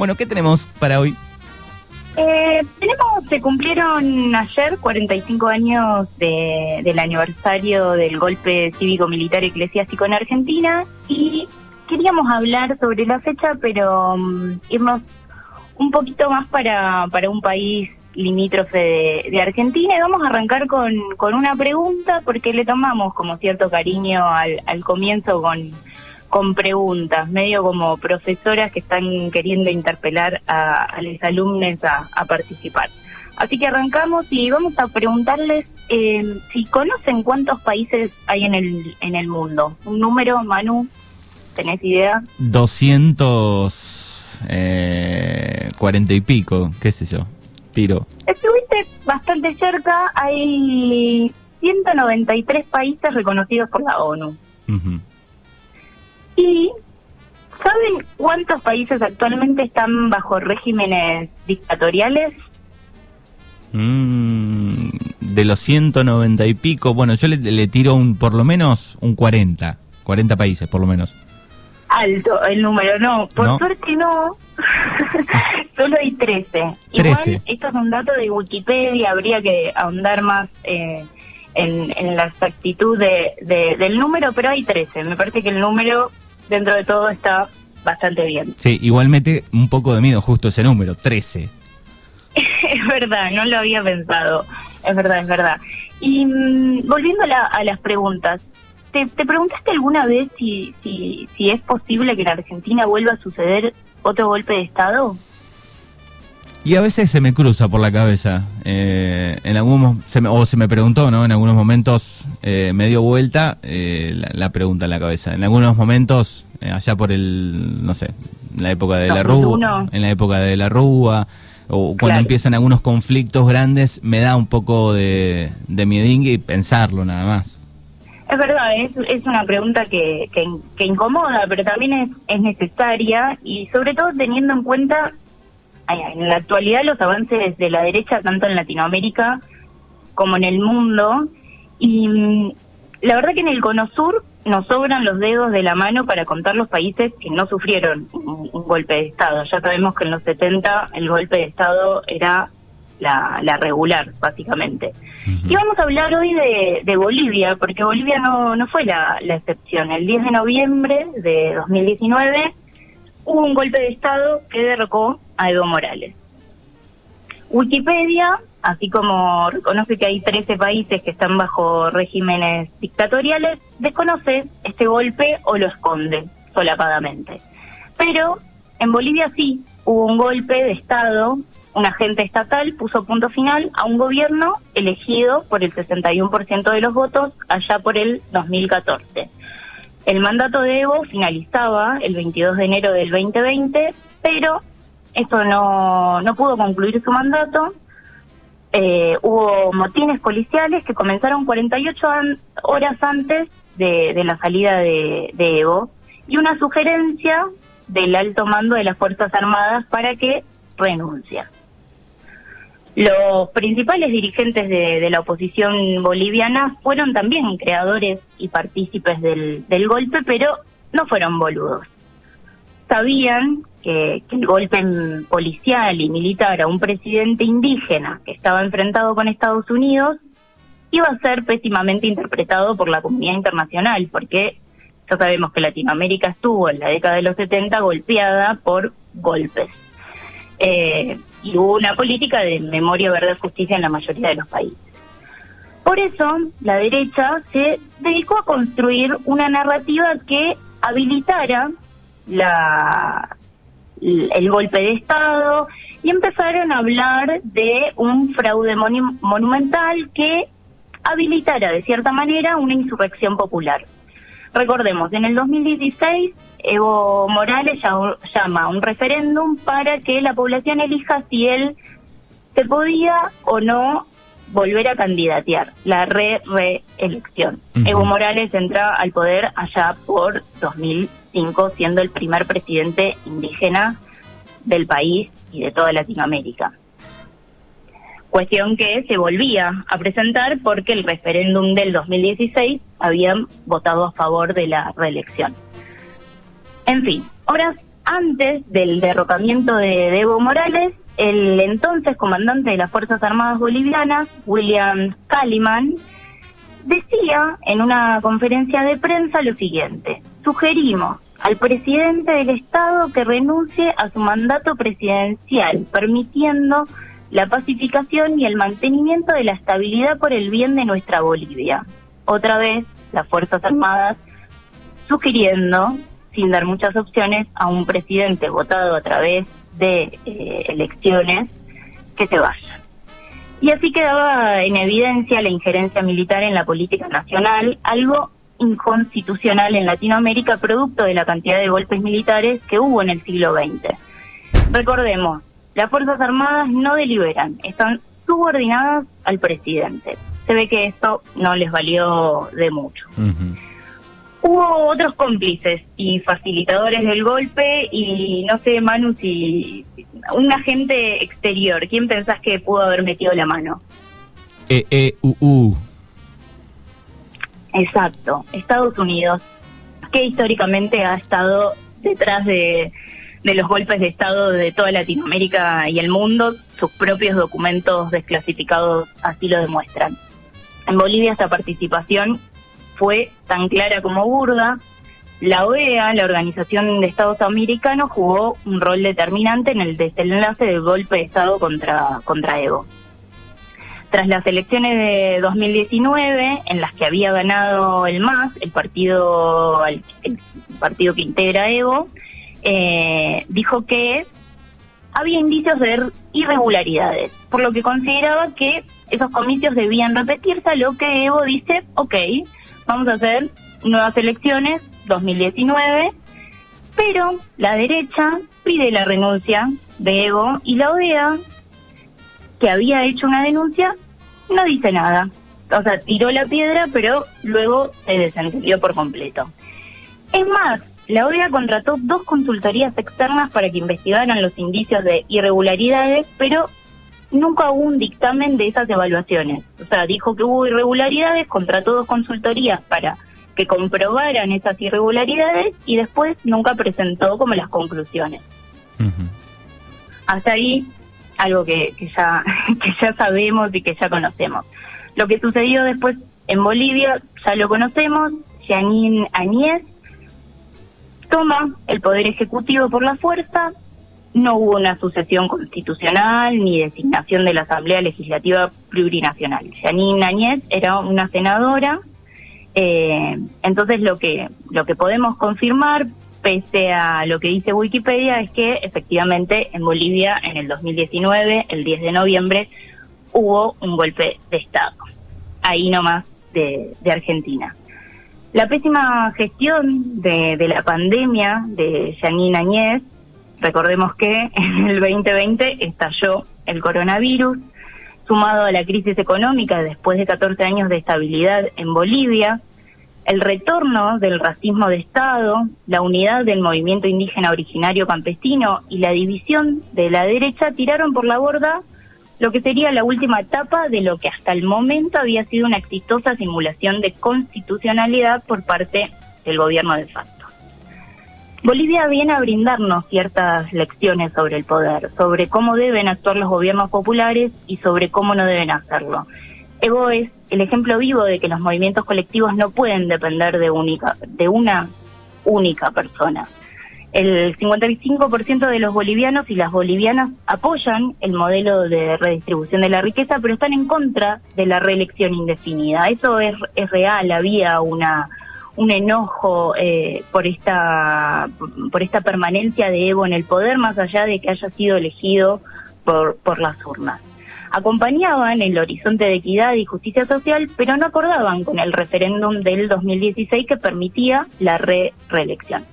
Bueno, ¿qué tenemos para hoy? Eh, tenemos, se cumplieron ayer 45 años de, del aniversario del golpe cívico-militar eclesiástico en Argentina y queríamos hablar sobre la fecha, pero um, irnos un poquito más para, para un país limítrofe de, de, Argentina y vamos a arrancar con, con una pregunta porque le tomamos como cierto cariño al, al comienzo con con preguntas, medio como profesoras que están queriendo interpelar a, los alumnos a, participar. Así que arrancamos y vamos a preguntarles eh, si conocen cuántos países hay en el, en el mundo. Un número, Manu, ¿tenés idea? 240 eh, y pico, qué sé yo, tiro. Estuviste bastante cerca, hay 193 países reconocidos por la ONU. ¿Y saben cuántos países actualmente están bajo regímenes dictatoriales? Mm, de los 190 y pico, bueno, yo le, tiro un por lo menos un 40, 40 países por lo menos. Alto el número, no, por suerte no. Solo hay 13. Igual, esto es un dato de Wikipedia, habría que ahondar más eh, en, la exactitud del número, pero hay 13. Me parece que el número dentro de todo está bastante bien. Sí, igual mete un poco de miedo justo ese número, 13. es verdad, no lo había pensado. Es verdad, es verdad. Y mm, volviendo a, las preguntas, ¿te, preguntaste alguna vez si, si, si es posible que en Argentina vuelva a suceder otro golpe de Estado? Y a veces se me cruza por la cabeza. Eh, en algunos, se o se me preguntó, ¿no? En algunos momentos eh, me dio vuelta eh, la, pregunta en la cabeza. En algunos momentos, allá por el, no sé, en la época de la Rúa, en la época de la Rúa, o cuando empiezan algunos conflictos grandes, me da un poco de, de y pensarlo nada más. Es verdad, es, es una pregunta que, que, que incomoda, pero también es, es necesaria y sobre todo teniendo en cuenta en la actualidad los avances de la derecha, tanto en Latinoamérica como en el mundo, y mm, la verdad que en el Cono Sur nos sobran los dedos de la mano para contar los países que no sufrieron un, golpe de Estado. Ya sabemos que en los 70 el golpe de Estado era la, regular, básicamente. Y vamos a hablar hoy de, Bolivia, porque Bolivia no, no fue la, la excepción. El 10 de noviembre de 2019 hubo un golpe de Estado que derrocó a Evo Morales. Wikipedia, así como reconoce que hay 13 países que están bajo regímenes dictatoriales, desconoce este golpe o lo esconde solapadamente. Pero en Bolivia sí hubo un golpe de Estado, un agente estatal puso punto final a un gobierno elegido por el 61% de los votos allá por el 2014. El mandato de Evo finalizaba el 22 de enero del 2020, pero esto no, no pudo concluir su mandato. Eh, hubo motines policiales que comenzaron 48 horas antes de, la salida de, Evo y una sugerencia del alto mando de las Fuerzas Armadas para que renuncia. Los principales dirigentes de, la oposición boliviana fueron también creadores y partícipes del, golpe, pero no fueron boludos. Sabían que, el golpe policial y militar a un presidente indígena que estaba enfrentado con Estados Unidos iba a ser pésimamente interpretado por la comunidad internacional, porque ya sabemos que Latinoamérica estuvo en la década de los 70 golpeada por golpes. Eh, y hubo una política de memoria, verdad justicia en la mayoría de los países. Por eso, la derecha se dedicó a construir una narrativa que habilitara la, el golpe de Estado y empezaron a hablar de un fraude monumental que habilitara de cierta manera una insurrección popular. Recordemos, en el 2016 Evo Morales llama a un referéndum para que la población elija si él se podía o no volver a candidatear, la re-reelección. Evo Morales entra al poder allá por 2005, siendo el primer presidente indígena del país y de toda Latinoamérica. Cuestión que se volvía a presentar porque el referéndum del 2016 habían votado a favor de la reelección. En fin, horas antes del derrocamiento de, Evo Morales, el entonces comandante de las Fuerzas Armadas Bolivianas, William Kaliman, decía en una conferencia de prensa lo siguiente, sugerimos al presidente del Estado que renuncie a su mandato presidencial, permitiendo la pacificación y el mantenimiento de la estabilidad por el bien de nuestra Bolivia. Otra vez, las Fuerzas Armadas sugiriendo, sin dar muchas opciones, a un presidente votado a través de eh, elecciones que se vaya. Y así quedaba en evidencia la injerencia militar en la política nacional, algo inconstitucional en Latinoamérica producto de la cantidad de golpes militares que hubo en el siglo XX. Recordemos, las Fuerzas Armadas no deliberan, están subordinadas al presidente. Se ve que esto no les valió de mucho. Hubo otros cómplices y facilitadores del golpe y no sé, Manu, si un agente exterior, ¿quién pensás que pudo haber metido la mano? E -E -U -U. Exacto, Estados Unidos, que históricamente ha estado detrás de, los golpes de Estado de toda Latinoamérica y el mundo, sus propios documentos desclasificados así lo demuestran. En Bolivia esta participación fue tan clara como burda. La OEA, la Organización de Estados Americanos, jugó un rol determinante en el desenlace del golpe de Estado contra, contra Evo. Tras las elecciones de 2019, en las que había ganado el MAS, el partido, el, partido que integra Evo, eh, dijo que había indicios de irregularidades, por lo que consideraba que esos comicios debían repetirse, a lo que Evo dice, ok, vamos a hacer nuevas elecciones, 2019, pero la derecha pide la renuncia de Evo y la OEA que había hecho una denuncia, no dice nada. O sea, tiró la piedra, pero luego se desentendió por completo. Es más, la OEA contrató dos consultorías externas para que investigaran los indicios de irregularidades, pero nunca hubo un dictamen de esas evaluaciones. O sea, dijo que hubo irregularidades, contrató dos consultorías para que comprobaran esas irregularidades y después nunca presentó como las conclusiones. Hasta ahí algo que, que, ya, que ya sabemos y que ya conocemos. Lo que sucedió después en Bolivia, ya lo conocemos, Janine Añez toma el poder ejecutivo por la fuerza, no hubo una sucesión constitucional ni designación de la Asamblea Legislativa Plurinacional. Janine Añez era una senadora, eh, entonces lo que, lo que podemos confirmar pese a lo que dice Wikipedia, es que efectivamente en Bolivia en el 2019, el 10 de noviembre, hubo un golpe de Estado, ahí nomás de, de Argentina. La pésima gestión de, de la pandemia de Janine Añez, recordemos que en el 2020 estalló el coronavirus, sumado a la crisis económica después de 14 años de estabilidad en Bolivia, el retorno del racismo de Estado, la unidad del movimiento indígena originario campesino y la división de la derecha tiraron por la borda lo que sería la última etapa de lo que hasta el momento había sido una exitosa simulación de constitucionalidad por parte del gobierno de facto. Bolivia viene a brindarnos ciertas lecciones sobre el poder, sobre cómo deben actuar los gobiernos populares y sobre cómo no deben hacerlo. Evo es el ejemplo vivo de que los movimientos colectivos no pueden depender de, única, de una única persona. El 55% de los bolivianos y las bolivianas apoyan el modelo de redistribución de la riqueza, pero están en contra de la reelección indefinida. Eso es, es real, había una un enojo eh, por esta por esta permanencia de Evo en el poder, más allá de que haya sido elegido por, por las urnas acompañaban el horizonte de equidad y justicia social, pero no acordaban con el referéndum del 2016 que permitía la re reelección.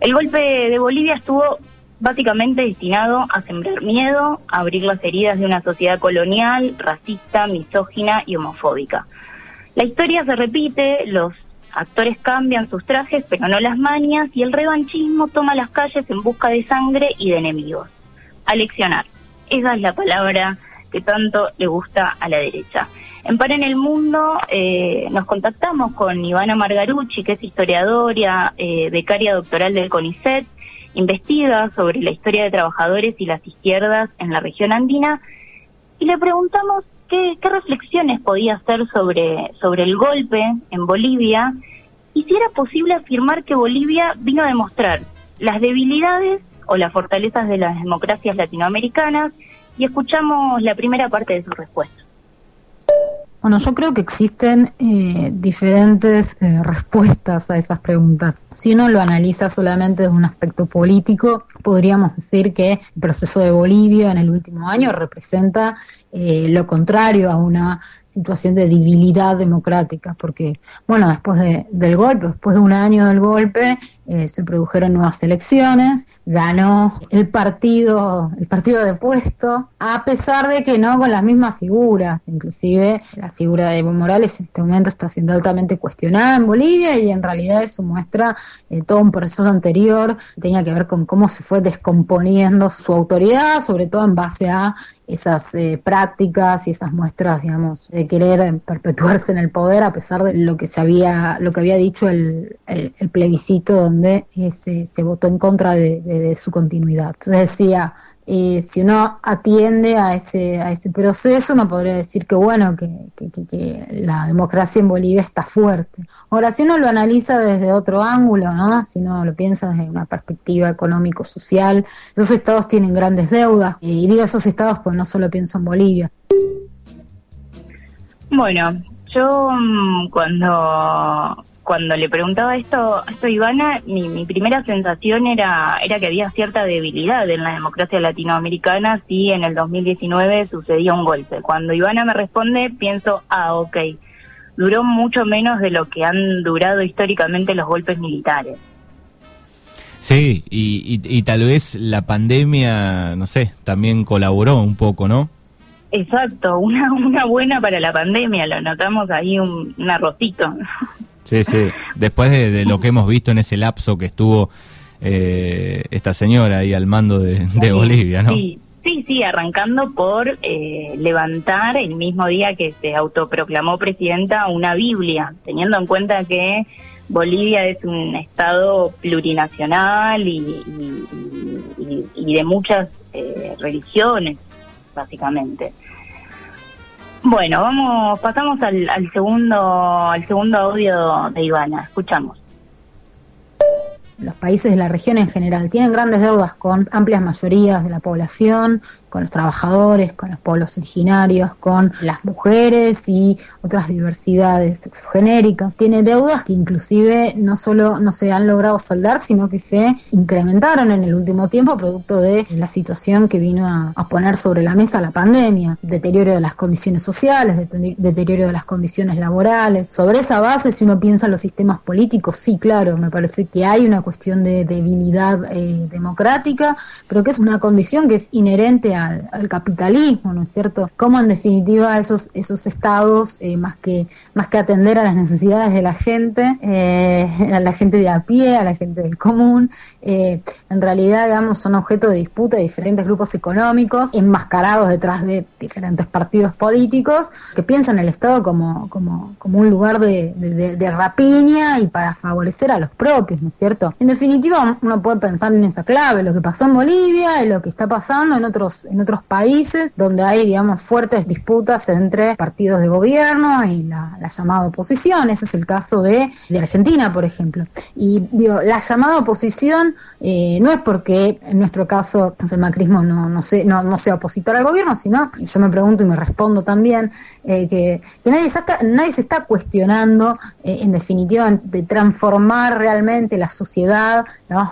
El golpe de Bolivia estuvo básicamente destinado a sembrar miedo, a abrir las heridas de una sociedad colonial, racista, misógina y homofóbica. La historia se repite, los actores cambian sus trajes, pero no las mañas, y el revanchismo toma las calles en busca de sangre y de enemigos. Aleccionar. Esa es la palabra que tanto le gusta a la derecha. En Par en el Mundo eh, nos contactamos con Ivana Margarucci, que es historiadora, eh, becaria doctoral del CONICET, investiga sobre la historia de trabajadores y las izquierdas en la región andina y le preguntamos qué, reflexiones podía hacer sobre, sobre el golpe en Bolivia y si era posible afirmar que Bolivia vino a demostrar las debilidades o las fortalezas de las democracias latinoamericanas y escuchamos la primera parte de su respuesta. Bueno, yo creo que existen eh, diferentes eh, respuestas a esas preguntas. Si uno lo analiza solamente desde un aspecto político, podríamos decir que el proceso de Bolivia en el último año representa eh, lo contrario a una situación de debilidad democrática, porque, bueno, después del golpe, después de un año del golpe, eh, se produjeron nuevas elecciones, ganó el partido, el partido de puesto, a pesar de que no con las mismas figuras, inclusive la figura de Evo Morales en este momento está siendo altamente cuestionada en Bolivia y en realidad eso muestra eh, todo un proceso anterior, tenía que ver con cómo se fue descomponiendo su autoridad, sobre todo en base a esas eh, prácticas y esas muestras, digamos, de querer perpetuarse en el poder a pesar de lo que se había, lo que había dicho el, plebiscito donde eh, se, se, votó en contra de, su continuidad. Entonces decía, eh, si uno atiende a ese, a ese proceso, uno podría decir que bueno, que, la democracia en Bolivia está fuerte. Ahora, si uno lo analiza desde otro ángulo, ¿no? si uno lo piensa desde una perspectiva económico-social, esos estados tienen grandes deudas, y digo esos estados pues no solo pienso en Bolivia. Bueno, yo mm, cuando cuando le preguntaba esto, esto a Ivana, mi, primera sensación era, era que había cierta debilidad en la democracia latinoamericana si en el 2019 sucedía un golpe. Cuando Ivana me responde, pienso, ah, ok, duró mucho menos de lo que han durado históricamente los golpes militares. Sí, y, y, tal vez la pandemia, no sé, también colaboró un poco, ¿no? Exacto, una, una buena para la pandemia, lo notamos ahí un, un arrocito. Sí, sí. Después de, lo que hemos visto en ese lapso que estuvo eh, esta señora ahí al mando de, Bolivia, ¿no? Sí. Sí, sí, arrancando por eh, levantar el mismo día que se autoproclamó presidenta una Biblia, teniendo en cuenta que Bolivia es un estado plurinacional y, de muchas eh, religiones, básicamente. Bueno, vamos, pasamos al, al segundo, al segundo audio de Ivana. Escuchamos los países de la región en general tienen grandes deudas con amplias mayorías de la población, con los trabajadores, con los pueblos originarios, con las mujeres y otras diversidades sexogenéricas. Tiene deudas que inclusive no solo no se han logrado saldar, sino que se incrementaron en el último tiempo producto de la situación que vino a, poner sobre la mesa la pandemia, deterioro de las condiciones sociales, deterioro de las condiciones laborales. Sobre esa base, si uno piensa en los sistemas políticos, sí, claro, me parece que hay una cuestión de debilidad eh, democrática, pero que es una condición que es inherente al, capitalismo, ¿no es cierto? Cómo en definitiva esos, estados, eh, más, que, más que atender a las necesidades de la gente, eh, a la gente de a pie, a la gente del común, en realidad, digamos, son objeto de disputa de diferentes grupos económicos, enmascarados detrás de diferentes partidos políticos, que piensan el Estado como, como, como un lugar de, de rapiña y para favorecer a los propios, ¿no es cierto? En definitiva, uno puede pensar en esa clave, lo que pasó en Bolivia y lo que está pasando en otros en otros países donde hay, digamos, fuertes disputas entre partidos de gobierno y la, llamada oposición. Ese es el caso de, de Argentina, por ejemplo. Y digo, la llamada oposición eh, no es porque en nuestro caso el macrismo no, no, no, sea opositor al gobierno, sino, yo me pregunto y me respondo también, eh, que, nadie, se está, nadie se está cuestionando, eh, en definitiva, de transformar realmente la sociedad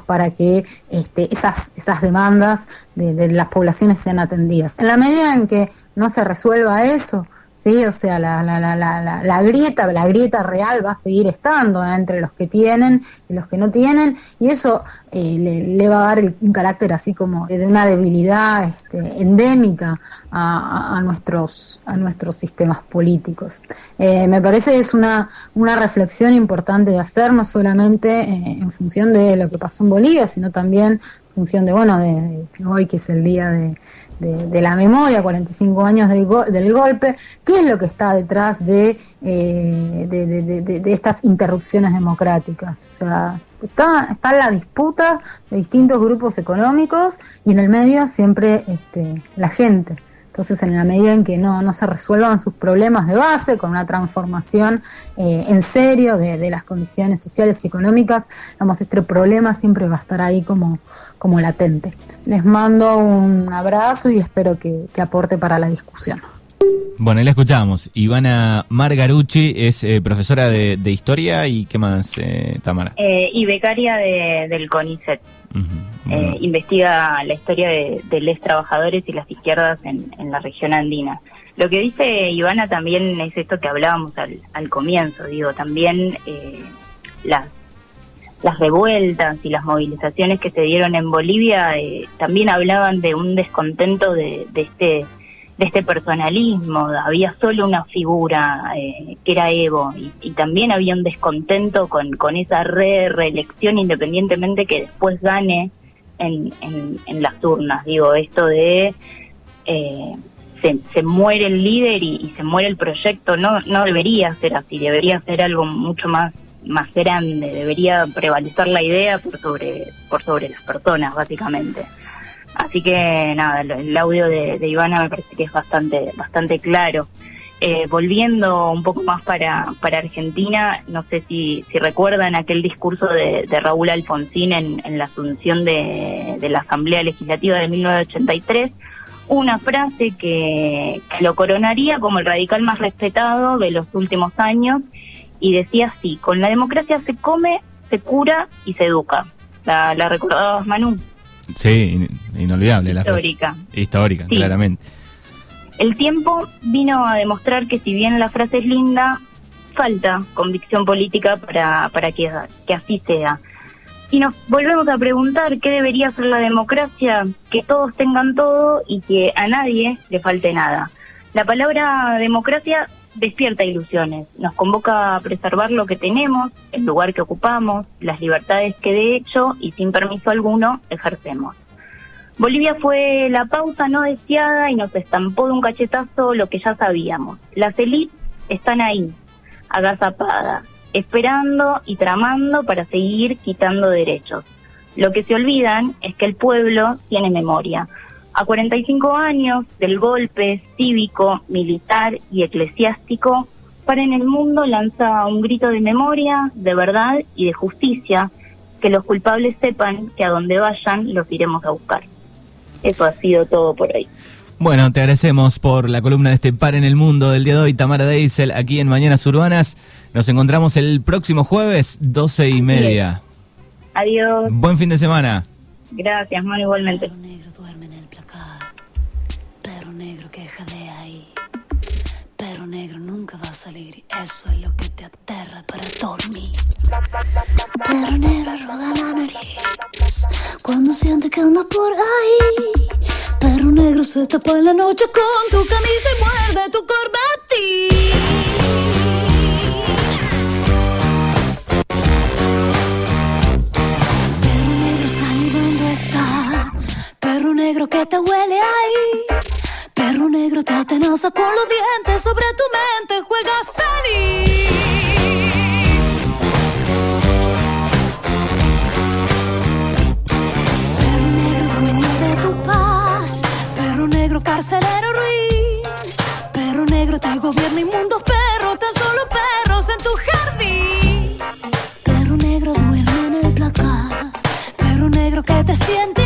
para que este, esas, esas demandas de, de las poblaciones sean atendidas. En la medida en que no se resuelva eso, ¿sí? O sea, la, la, la, la, la grieta, la grieta real va a seguir estando entre los que tienen y los que no tienen, y eso eh, le, va a dar un carácter así como de una debilidad este, endémica a, nuestros, a nuestros sistemas políticos. Eh, me parece que es una, una reflexión importante de hacer, no solamente eh, en función de lo que pasó en Bolivia, sino también en función de, bueno, de hoy que es el día de de, la memoria, 45 años del, del, golpe, qué es lo que está detrás de, eh, de, estas interrupciones democráticas. O sea, está, está la disputa de distintos grupos económicos y en el medio siempre este, la gente. Entonces, en la medida en que no, no se resuelvan sus problemas de base, con una transformación eh, en serio de, las condiciones sociales y económicas, vamos, este problema siempre va a estar ahí como, como latente. Les mando un abrazo y espero que, aporte para la discusión. Bueno, ahí la escuchamos. Ivana Margarucci es eh, profesora de, Historia y ¿qué más, eh, Tamara? y becaria del CONICET. Eh, investiga la historia de, los trabajadores y las izquierdas en, la región andina. Lo que dice Ivana también es esto que hablábamos al, comienzo, digo, también eh, las, las revueltas y las movilizaciones que se dieron en Bolivia eh, también hablaban de un descontento de, de este de este personalismo, había solo una figura eh, que era Evo y, también había un descontento con, con esa re reelección independientemente que después gane en, en, las urnas. Digo, esto de eh, se, se, muere el líder y, se muere el proyecto, no, no debería ser así, debería ser algo mucho más más grande, debería prevalecer la idea por sobre, por sobre las personas, básicamente. Así que nada, el, audio de, Ivana me parece que es bastante, bastante claro. Eh, volviendo un poco más para, para Argentina, no sé si, recuerdan aquel discurso de, Raúl Alfonsín en, en la asunción de, la Asamblea Legislativa de 1983, una frase que, lo coronaría como el radical más respetado de los últimos años y decía así, con la democracia se come, se cura y se educa. ¿La, la recordabas, Manu? Sí, inolvidable la Histórica. Histórica, claramente. El tiempo vino a demostrar que si bien la frase es linda, falta convicción política para, para que, que así sea. Y nos volvemos a preguntar qué debería ser la democracia, que todos tengan todo y que a nadie le falte nada. La palabra democracia despierta ilusiones, nos convoca a preservar lo que tenemos, el lugar que ocupamos, las libertades que de hecho y sin permiso alguno ejercemos. Bolivia fue la pausa no deseada y nos estampó de un cachetazo lo que ya sabíamos. Las élites están ahí, agazapadas, esperando y tramando para seguir quitando derechos. Lo que se olvidan es que el pueblo tiene memoria, a 45 años del golpe cívico, militar y eclesiástico, para en el mundo lanza un grito de memoria, de verdad y de justicia, que los culpables sepan que a donde vayan los iremos a buscar. Eso ha sido todo por hoy. Bueno, te agradecemos por la columna de este Par en el Mundo del día de hoy, Tamara Deisel, aquí en Mañanas Urbanas. Nos encontramos el próximo jueves, 12 y media. Adiós. Buen fin de semana. Gracias, Manu, igualmente. Va a salir. Eso es lo que te aterra para dormir. Pero negro roda la nariz cuando siente que anda por ahí. Perro negro se tapa en la noche con tu camisa y muerde tu corbatín. Negro que te huele ahí. Perro negro te atenaza con los dientes sobre tu mente, juega feliz. Perro negro dueño de tu paz, perro negro carcelero ruin. Perro negro te gobierna inmundos, perro, tan solo perros en tu jardín. Perro negro duerme en el placar, perro negro que te siente